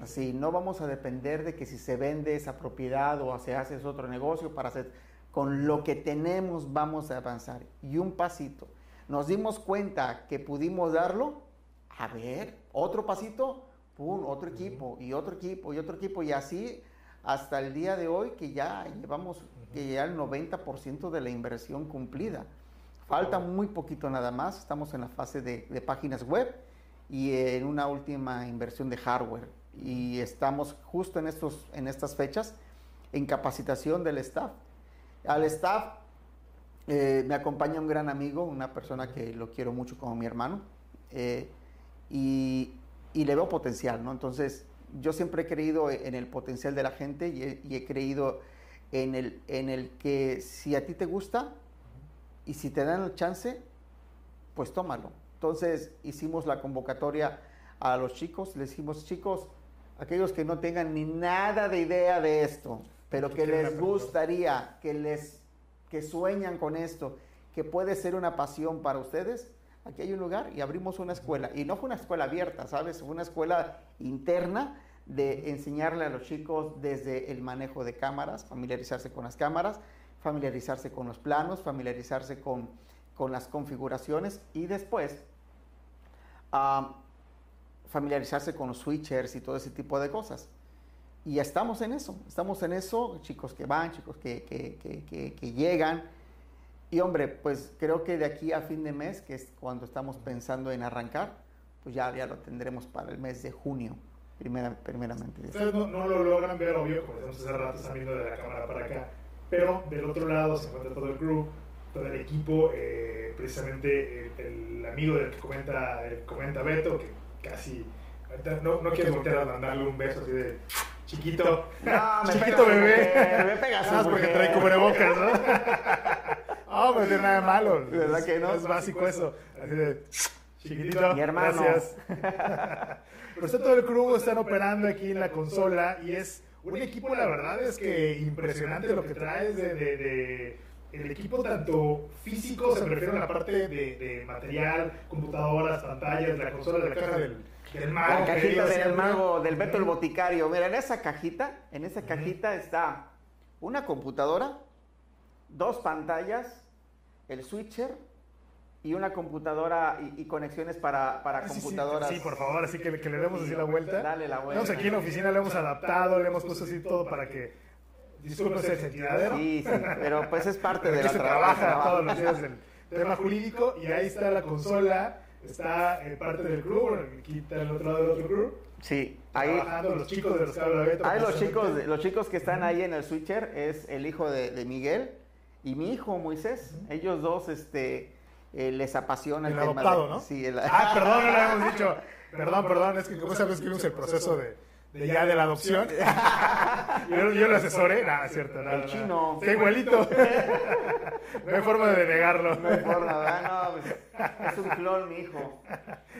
S2: Así, no vamos a depender de que si se vende esa propiedad o se hace ese otro negocio para hacer... Con lo que tenemos vamos a avanzar. Y un pasito. Nos dimos cuenta que pudimos darlo. A ver, otro pasito, pum, otro equipo y otro equipo y otro equipo. Y así hasta el día de hoy que ya llevamos que ya el 90% de la inversión cumplida. Falta muy poquito nada más. Estamos en la fase de, de páginas web y en una última inversión de hardware. Y estamos justo en, estos, en estas fechas en capacitación del staff. Al staff eh, me acompaña un gran amigo, una persona que lo quiero mucho como mi hermano, eh, y, y le veo potencial, ¿no? Entonces, yo siempre he creído en el potencial de la gente y he, y he creído en el, en el que si a ti te gusta y si te dan el chance, pues tómalo. Entonces, hicimos la convocatoria a los chicos, les dijimos, chicos, aquellos que no tengan ni nada de idea de esto, pero que les gustaría, que les que sueñan con esto, que puede ser una pasión para ustedes, aquí hay un lugar y abrimos una escuela. Y no fue una escuela abierta, ¿sabes? Fue una escuela interna de enseñarle a los chicos desde el manejo de cámaras, familiarizarse con las cámaras, familiarizarse con los planos, familiarizarse con, con las configuraciones y después ah, familiarizarse con los switchers y todo ese tipo de cosas. Y estamos en eso, estamos en eso, chicos que van, chicos que, que- que- llegan. Y hombre, pues creo que de aquí a fin de mes, que es cuando estamos pensando en arrancar, pues ya, ya lo tendremos para el mes de junio, primera, primeramente.
S1: Ustedes no, lo logran ver, obvio, rato, están viendo de la cámara para acá. Pero del otro lado se encuentra todo el crew, todo el equipo, eh, precisamente el, el amigo del que comenta, que comenta Beto, que casi. No, no quieres voltear a mandarle un beso así de chiquito.
S2: No, me
S1: chiquito
S2: pega
S1: bebé.
S2: me pega su
S1: Nada más porque trae cubrebocas, ¿no? No, pues no tiene nada de malo.
S2: ¿Verdad
S1: Es-
S2: que no?
S1: Es básico eso. Así de chiquitito.
S2: Mi hermano.
S1: Gracias. Pero está todo el crew, están operando aquí en la consola y es un equipo, la verdad es que impresionante lo que traes de, de- de- el equipo tanto físico, se refiere a la parte de, de material, computadoras, pantallas, la consola, la caja del, del mago.
S2: La cajita del
S1: siempre.
S2: mago, del Beto el Boticario. Mira, en esa cajita, en esa cajita está una computadora, dos pantallas, el switcher, y una computadora y, y conexiones para, para
S1: Ah, sí,
S2: computadoras.
S1: Sí, por favor, así que, que le demos así la vuelta.
S2: Dale la vuelta.
S1: Estamos aquí en la oficina, le hemos adaptado, le hemos puesto así todo para que. Disculpe el sentidadero.
S2: Sí, sí, pero pues es parte de la
S1: se trabaja todos los días del tema jurídico y ahí está la consola, está eh, parte del club, aquí está el otro lado del otro club.
S2: Sí, ahí,
S1: los chicos de los
S2: ahí los chicos, los chicos que están ahí en el switcher es el hijo de, de Miguel y mi hijo Moisés. Ellos dos, este, eh, les apasiona
S1: El
S2: el, tema
S1: adoptado,
S2: de-
S1: ¿no?
S2: Sí, el-
S1: Ah, perdón, no lo habíamos dicho. Perdón, perdón, es que como sabes que vimos el proceso de, de ya de la adopción. yo, yo lo asesoré. Es cierto. No,
S2: El
S1: no, no.
S2: chino.
S1: Está igualito. no hay forma de negarlo.
S2: No hay forma, ¿verdad? No, pues, es un clon, mi hijo.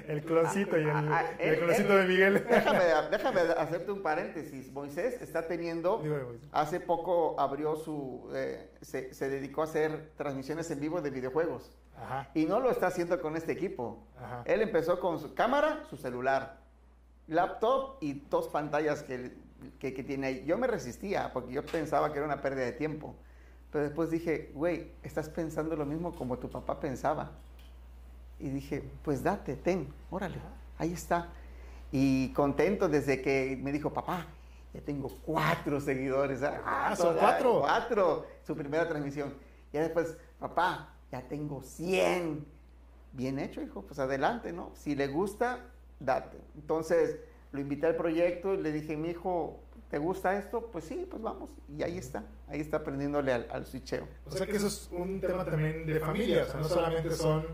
S1: El cloncito y el,
S2: Ah,
S1: y el
S2: él-
S1: cloncito de Miguel.
S2: Déjame, déjame hacerte un paréntesis. Moisés está teniendo, hace poco abrió su, eh, se, se dedicó a hacer transmisiones en vivo de videojuegos.
S1: Ajá.
S2: Y no lo está haciendo con este equipo.
S1: Ajá.
S2: Él empezó con su cámara, su celular, laptop y dos pantallas que, que, que tiene ahí. Yo me resistía porque yo pensaba que era una pérdida de tiempo. Pero después dije, güey, estás pensando lo mismo como tu papá pensaba. Y dije, pues date, ten, órale, ahí está. Y contento desde que me dijo, papá, ya tengo cuatro seguidores.
S1: Ah, son
S2: toda-
S1: cuatro.
S2: Cuatro, su primera transmisión. Y después, papá, ya tengo 100. Bien hecho, hijo, pues adelante, ¿no? Si le gusta, date. Entonces, lo invité al proyecto y le dije, mi hijo, ¿te gusta esto? Pues sí, pues vamos. Y ahí está, ahí está aprendiéndole al, al switcheo.
S1: O sea que eso es un tema también de familia, o sea, no solamente son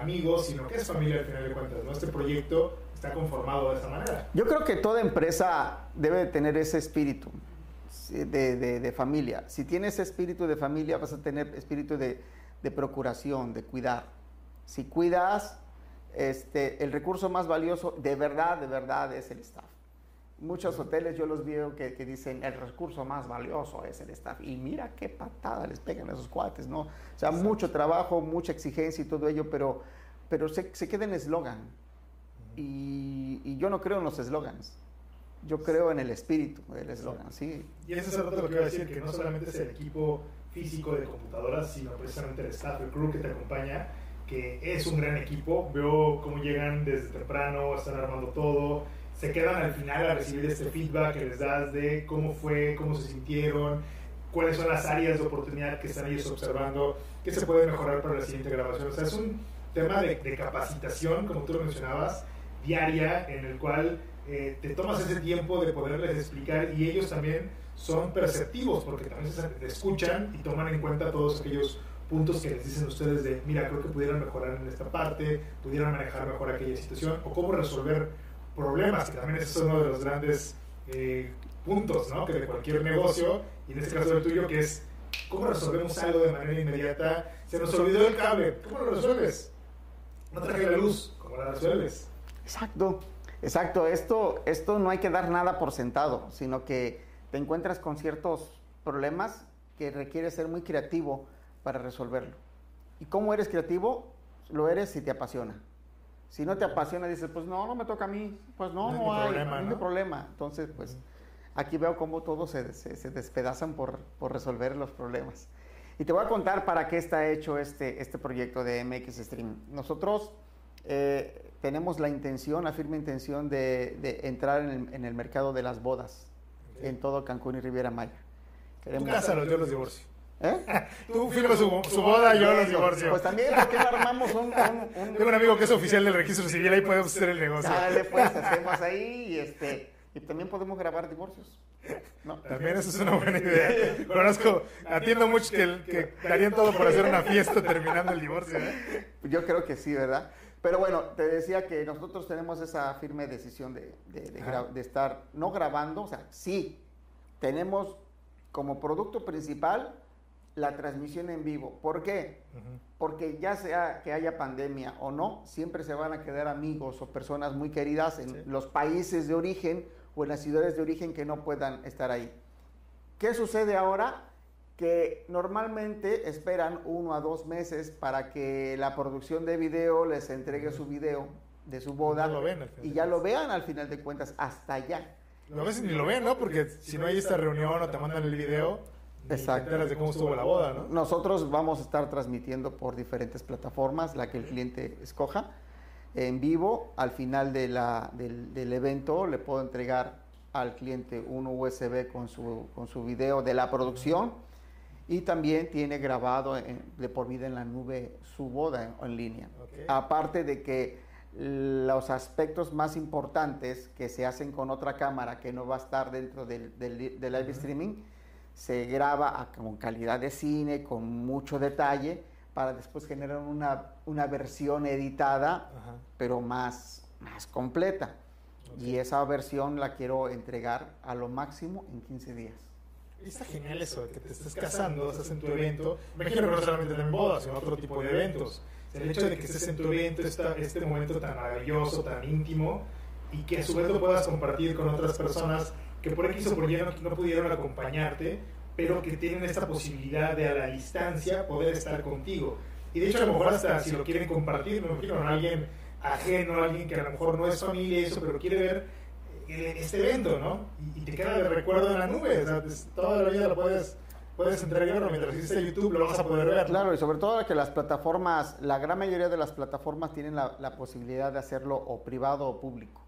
S1: amigos, sino que es familia al final de cuentas, ¿no? Este proyecto está conformado de esa manera.
S2: Yo creo que toda empresa debe de tener ese espíritu sí, de, de- de familia. Si tienes espíritu de familia, vas a tener espíritu de, de procuración, de cuidar. Si cuidas, este, el recurso más valioso, de verdad, de verdad, es el staff. Muchos hoteles yo los veo que, que dicen el recurso más valioso es el staff. Y mira qué patada les pegan a esos cuates, ¿no? O sea, mucho trabajo, mucha exigencia y todo ello, pero, pero se, se queda en eslogan. Y, y yo no creo en los eslogans. Yo creo en el espíritu del eslogan, sí.
S1: Y eso es el rato lo que iba a decir, que no solamente es el equipo físico de computadoras, sino precisamente el staff, el crew que te acompaña, que es un gran equipo. Veo cómo llegan desde temprano, están armando todo, se quedan al final a recibir este feedback que les das de cómo fue, cómo se sintieron, cuáles son las áreas de oportunidad que están ellos observando, qué se puede mejorar para la siguiente grabación. O sea, es un tema de, de capacitación, como tú lo mencionabas, diaria, en el cual eh, te tomas ese tiempo de poderles explicar y ellos también son perceptivos porque también se escuchan y toman en cuenta todos aquellos puntos que les dicen ustedes de, mira, creo que pudieran mejorar en esta parte, pudieran manejar mejor aquella situación o cómo resolver problemas, que también ese es uno de los grandes eh, puntos, ¿no? Que de cualquier negocio, y en este caso del tuyo, que es cómo resolvemos algo de manera inmediata. Se nos olvidó el cable, ¿cómo lo resuelves? No traje la luz, ¿cómo la resuelves?
S2: Exacto, exacto. Esto, esto no hay que dar nada por sentado, sino que te encuentras con ciertos problemas que requiere ser muy creativo para resolverlo. ¿Y cómo eres creativo? Lo eres si te apasiona. Si no te apasiona, dices, pues no, no me toca a mí. Pues no,
S1: No
S2: hay,
S1: problema,
S2: problema. Entonces, pues aquí veo cómo todos se, se- se despedazan por, por resolver los problemas. Y te voy a contar para qué está hecho este, este proyecto de MX Stream. Nosotros eh, tenemos la intención, la firme intención de, de entrar en el, en el mercado de las bodas en todo Cancún y Riviera Maya.
S1: Tú
S2: Queremos-
S1: cásalos, yo los divorcio.
S2: ¿Eh?
S1: Tú firmas su, su boda, yo los divorcio.
S2: Pues también, ¿por qué no armamos un... un- un-
S1: Tengo un amigo que es oficial del registro civil, ahí podemos hacer el negocio.
S2: Dale, pues, hacemos ahí y, este, y también podemos grabar divorcios. ¿no?
S1: También eso es una buena idea. Conozco, atiendo muchos que, que darían todo por hacer una fiesta terminando el divorcio. ¿eh?
S2: Yo creo que sí, ¿verdad? Pero bueno, te decía que nosotros tenemos esa firme decisión de, de- de gra-
S1: Ajá.
S2: de estar no grabando, o sea, sí, tenemos como producto principal la transmisión en vivo. ¿Por qué? Porque ya sea que haya pandemia o no, siempre se van a quedar amigos o personas muy queridas en
S1: Sí.
S2: los países de origen o en las ciudades de origen que no puedan estar ahí. ¿Qué sucede ahora? Que normalmente esperan uno a dos meses para que la producción de video les entregue su video de su boda
S1: Ya lo ven al final
S2: y ya lo vean al final de cuentas hasta allá.
S1: A veces ni lo ven, ¿no? Porque si no hay esta reunión o te mandan el video, Exacto. de cómo estuvo la boda, ¿no?
S2: Nosotros vamos a estar transmitiendo por diferentes plataformas, la que el cliente escoja. En vivo, al final de la, del, del, evento, le puedo entregar al cliente un USB con su, con su video de la producción y también tiene grabado de por vida en la nube su boda en, línea. Aparte de que los aspectos más importantes que se hacen con otra cámara que no va a estar dentro del, del, live streaming, se graba con calidad de cine, con mucho detalle, para después generar una, una versión editada, pero más, más completa. Y esa versión la quiero entregar a lo máximo en 15 días.
S1: Está genial eso de que te estés casando, estás en tu evento. Me imagino que no solamente en bodas, sino otro tipo de eventos. El hecho de que estés en tu evento, este momento tan maravilloso, tan íntimo, y que a su vez lo puedas compartir con otras personas que por X o por Y no, pudieron acompañarte, pero que tienen esta posibilidad de a la distancia poder estar contigo. Y de hecho, a lo mejor hasta si lo quieren compartir, me imagino con alguien ajeno, alguien que a lo mejor no es familia y eso, pero quiere ver este evento, ¿no? Y, te queda de recuerdo en la nube, o sea, toda la vida lo puedes puedes entregarlo mientras hiciste YouTube, lo vas a poder ver.
S2: Claro, y sobre todo que las plataformas, la gran mayoría de las plataformas tienen la, la posibilidad de hacerlo o privado o público.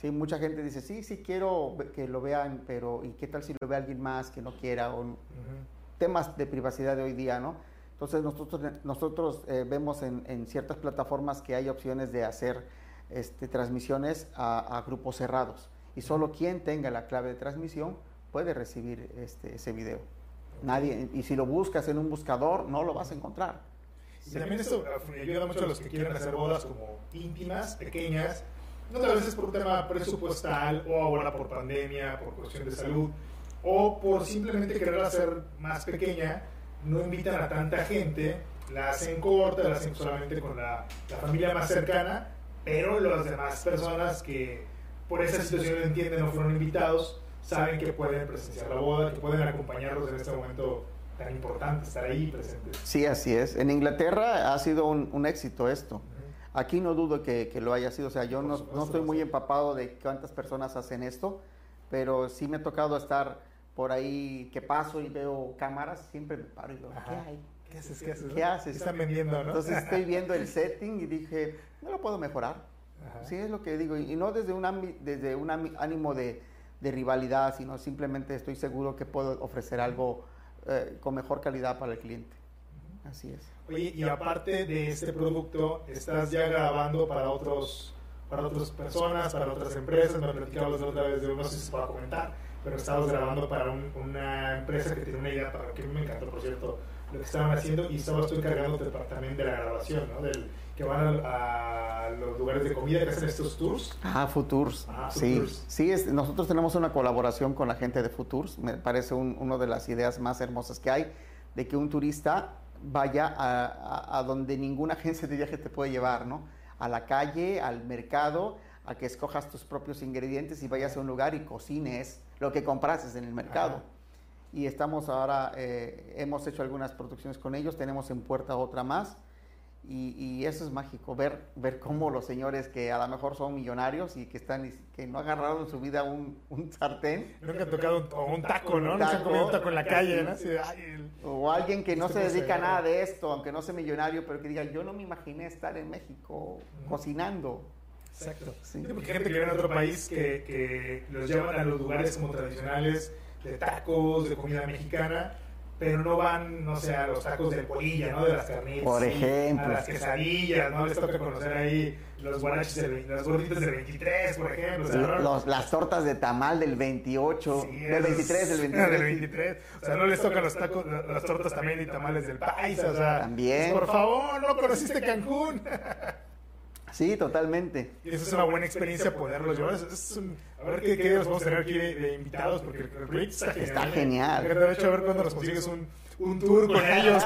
S2: Sí, mucha gente dice, sí, sí quiero que lo vean, pero ¿y qué tal si lo ve alguien más que no quiera? O, Temas de privacidad de hoy día, ¿no? Entonces nosotros, nosotros eh, vemos en, en, ciertas plataformas que hay opciones de hacer este, transmisiones a, a, grupos cerrados y solo quien tenga la clave de transmisión puede recibir este, ese video. Nadie, y si lo buscas en un buscador, no lo vas a encontrar.
S1: Y también esto ayuda mucho a los que quieren hacer bodas como íntimas, pequeñas, no a veces por un tema presupuestal o ahora por pandemia, por cuestión de salud, o por simplemente querer hacer más pequeña, no invitan a tanta gente, la hacen corta, la hacen solamente con la, la familia más cercana, pero las demás personas que por esa situación entienden no fueron invitados, saben que pueden presenciar la boda, que pueden acompañarlos en este momento tan importante, estar ahí presentes.
S2: Sí, así es. En Inglaterra ha sido un, un éxito esto. Aquí no dudo que, que, lo haya sido, o sea, yo no, no, estoy muy empapado de cuántas personas hacen esto, pero sí me ha tocado estar por ahí que paso y veo cámaras, siempre me paro y digo, ¿qué hay?
S1: ¿Qué haces? ¿Qué haces?
S2: ¿Qué haces?
S1: están vendiendo, no?
S2: Entonces estoy viendo el setting y dije, no lo puedo mejorar. Sí, es lo que digo, y no desde un, desde un ánimo de, de rivalidad, sino simplemente estoy seguro que puedo ofrecer algo eh, con mejor calidad para el cliente. Así es.
S1: Oye, y aparte de este producto, estás ya grabando para otros para otras personas, para otras empresas, me platicabas la otra vez, no sé si se puede comentar, pero estabas grabando para una empresa que tiene una idea, para que me encantó, por cierto, lo que estaban haciendo, y estabas tú encargado también de la grabación, ¿no? Del, que van a, los lugares de comida que hacen estos tours.
S2: Ah, Futurs. Ah, sí, sí es, nosotros tenemos una colaboración con la gente de Futurs, me parece una de las ideas más hermosas que hay, de que un turista vaya a, donde ninguna agencia de viaje te puede llevar, ¿no? A la calle, al mercado, a que escojas tus propios ingredientes y vayas a un lugar y cocines lo que comprases en el mercado. Y estamos ahora, eh, hemos hecho algunas producciones con ellos, tenemos en puerta otra más y, eso es mágico, ver, ver cómo los señores que a lo mejor son millonarios y que están que no agarraron en su vida un, un sartén.
S1: Nunca han tocado un, un taco, ¿no? Nunca han comido un taco en la calle, ¿no?
S2: O alguien que no se dedica a nada de esto, aunque no sea millonario, pero que diga, yo no me imaginé estar en México cocinando.
S1: Exacto. Sí. porque hay gente que viene a otro país que, que los llevan a los lugares como tradicionales de tacos, de comida mexicana pero no van, no sé, a los tacos de polilla, ¿no? De las carnitas.
S2: Por ejemplo.
S1: A las quesadillas, ¿no? Les toca conocer ahí los guaraches, de, los gorditos del 23, por ejemplo.
S2: los, las tortas de tamal del 28, del 23, del 23.
S1: Del 23. O sea, no les tocan los tacos, las tortas también y tamales del paisa, o sea.
S2: También.
S1: Pues, por favor, no conociste Cancún.
S2: Sí, totalmente.
S1: Y eso es una buena experiencia poderlo llevar. Es un, a ver qué, qué días vamos a tener aquí de, invitados, porque el proyecto está genial.
S2: Está genial.
S1: De hecho, a ver cuándo nos consigues un, un tour con ellos.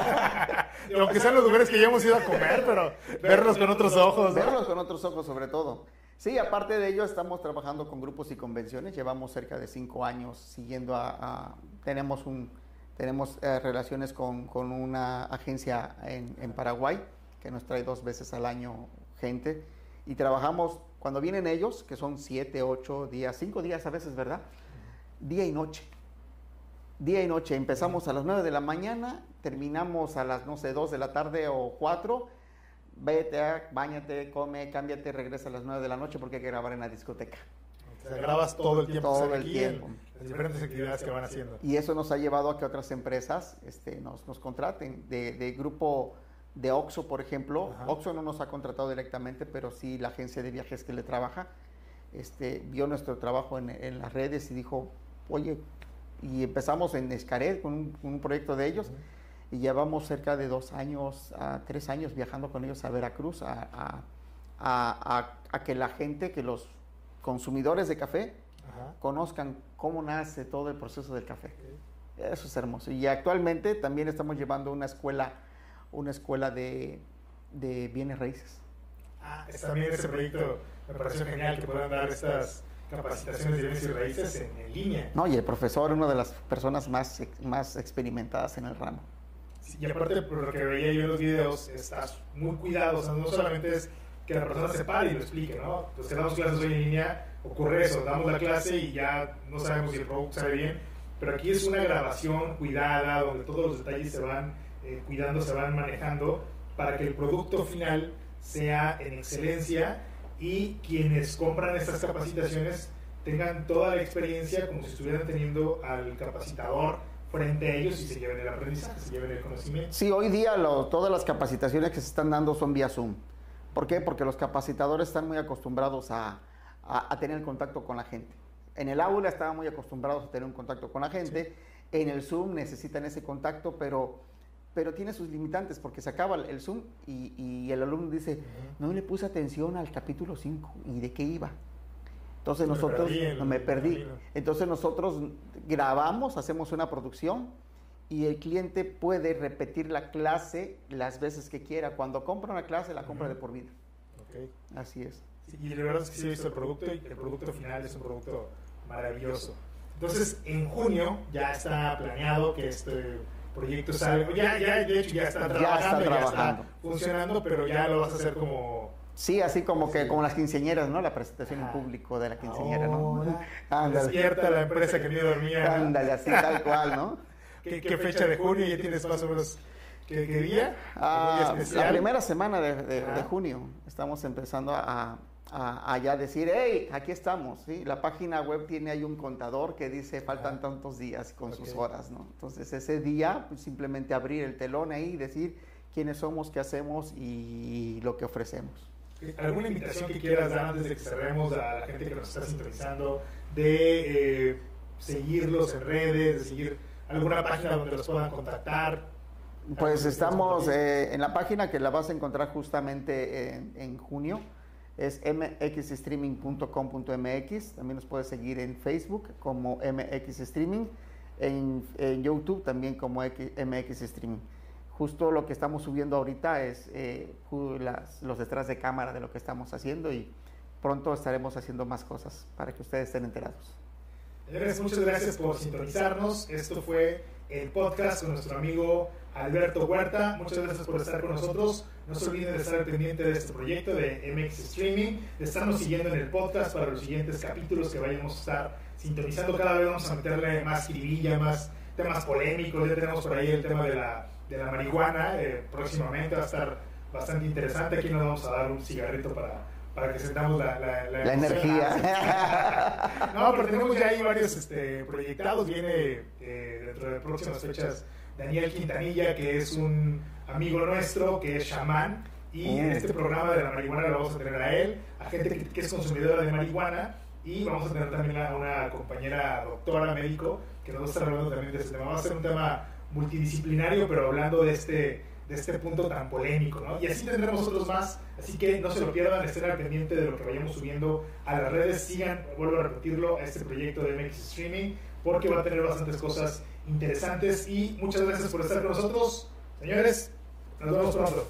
S1: aunque sean los lugares que ya hemos ido a comer, pero verlos con otros ojos.
S2: Verlos con otros ojos, sobre todo. Sí, aparte de ello, estamos trabajando con grupos y convenciones. Llevamos cerca de cinco años siguiendo a. tenemos un, tenemos eh, relaciones con, con, una agencia en, en Paraguay que nos trae dos veces al año gente y trabajamos, cuando vienen ellos, que son siete, ocho días, cinco días a veces, ¿verdad? Día y noche. día y noche. Empezamos a las 9 de la mañana, terminamos a las, no sé, 2 de la tarde o 4. Vete, bañate, come, cámbiate, regresa a las 9 de la noche porque hay que grabar en la discoteca.
S1: O sea, grabas todo el tiempo.
S2: Todo el tiempo.
S1: En las diferentes actividades que van haciendo.
S2: Y eso nos ha llevado a que otras empresas este, nos, nos contraten. De, de grupo de Oxo, por ejemplo.
S1: Ajá.
S2: Oxo no nos ha contratado directamente, pero sí la agencia de viajes que le trabaja este, vio nuestro trabajo en, en las redes y dijo, oye, y empezamos en Escaret con un, proyecto de ellos. Y llevamos cerca de dos años, a tres años viajando con ellos a Veracruz, a, a- a- a- a que la gente, que los consumidores de café
S1: Ajá.
S2: conozcan cómo nace todo el proceso del café. Eso es hermoso. Y actualmente también estamos llevando una escuela, una escuela de, de bienes raíces.
S1: Ah, es también ese proyecto me pareció genial que puedan dar estas capacitaciones de bienes y raíces en, en línea.
S2: No, y el profesor, una de las personas más, más experimentadas en el ramo.
S1: Sí, y aparte, por lo que veía yo en los videos, estás muy cuidado. O sea, no solamente es que la persona se pare y lo explique, ¿no? Que damos clases hoy en línea, ocurre eso, damos la clase y ya no sabemos si el producto sale bien. Pero aquí es una grabación cuidada, donde todos los detalles se van eh, cuidando, se van manejando, para que el producto final sea en excelencia y quienes compran estas capacitaciones tengan toda la experiencia como si estuvieran teniendo al capacitador frente a ellos y se lleven el aprendizaje, se lleven el conocimiento.
S2: Sí, hoy día lo- todas las capacitaciones que se están dando son vía Zoom. ¿Por qué? Porque los capacitadores están muy acostumbrados a, a- a tener contacto con la gente. En el aula estaban muy acostumbrados a tener un contacto con la gente. En el Zoom necesitan ese contacto, pero, pero tiene sus limitantes porque se acaba el- Zoom y, y el alumno dice, no le puse atención al capítulo 5 y de qué iba. Entonces
S1: Me
S2: nosotros
S1: perdí
S2: no me perdí.
S1: camino.
S2: Entonces nosotros grabamos, hacemos una producción y el cliente puede repetir la clase las veces que quiera. Cuando compra una clase, la compra de por vida.
S1: Ok.
S2: Así es.
S1: Sí, y la verdad es que sí he visto el producto y el producto final es un producto maravilloso. Entonces, en junio ya está planeado que este proyecto salga. Ya, ya, de hecho, ya está
S2: Ya está
S1: trabajando, ya está,
S2: trabajando.
S1: funcionando, pero ya lo vas a hacer como.
S2: Sí, así como que como las quinceañeras, ¿no? La presentación en público de la quinceañera, ¿no? Ándale.
S1: Despierta la empresa que ni dormía.
S2: Ándale, así tal cual, ¿no?
S1: ¿Qué, qué fecha de junio ya tienes más o menos? ¿Qué, qué día?
S2: Ah,
S1: ¿Un día
S2: la primera semana de, de- junio estamos empezando a, a- a ya decir, hey, aquí estamos, ¿sí? La página web tiene ahí un contador que dice faltan
S1: Ajá.
S2: tantos días con sus
S1: Ok.
S2: horas, ¿no? Entonces ese día pues, simplemente abrir el telón ahí y decir quiénes somos, qué hacemos y lo que ofrecemos.
S1: ¿Alguna invitación que quieras dar antes de que cerremos a la gente que nos está sintonizando de eh, seguirlos en redes, de seguir alguna página donde los puedan contactar?
S2: Pues
S1: ¿Algo que
S2: estamos eh, en la página que la vas a encontrar justamente en, en junio. Es mxstreaming.com.mx. También nos puedes seguir en Facebook como MX Streaming. En, YouTube también como X- MX Streaming. Justo lo que estamos subiendo ahorita es eh, las- los detrás de cámara de lo que estamos haciendo y pronto estaremos haciendo más cosas para que ustedes estén enterados.
S1: Muchas gracias por sintonizarnos. Esto fue el podcast con nuestro amigo Alberto Huerta. Muchas gracias por estar con nosotros. No se olviden de estar pendiente de este proyecto de MX Streaming, de estarnos siguiendo en el podcast para los siguientes capítulos que vayamos a estar sintonizando. Cada vez vamos a meterle más jiribilla, más temas polémicos. Ya tenemos por ahí el tema de la, de la marihuana. eh, próximamente va a estar bastante interesante. Aquí nos vamos a dar un cigarrito para, para que sentamos la, la,
S2: La
S1: emoción.
S2: energía.
S1: No, pero tenemos ya ahí varios este, proyectados. Viene eh, dentro de próximas fechas Daniel Quintanilla, que es un amigo nuestro, que es chamán. Y en
S2: Mm.
S1: este programa de la marihuana lo vamos a tener a él, a gente que, que es consumidora de marihuana. Y vamos a tener también a una compañera doctora médico que nos va a estar hablando también de este tema. Va a ser un tema multidisciplinario, pero hablando de este, de este punto tan polémico, ¿no? Y así tendremos otros más, así que no se lo pierdan, estén al pendiente de lo que vayamos subiendo a las redes, sigan, vuelvo a repetirlo, a este proyecto de MX Streaming, porque va a tener bastantes cosas interesantes y muchas gracias por estar con nosotros, señores, nos vemos pronto.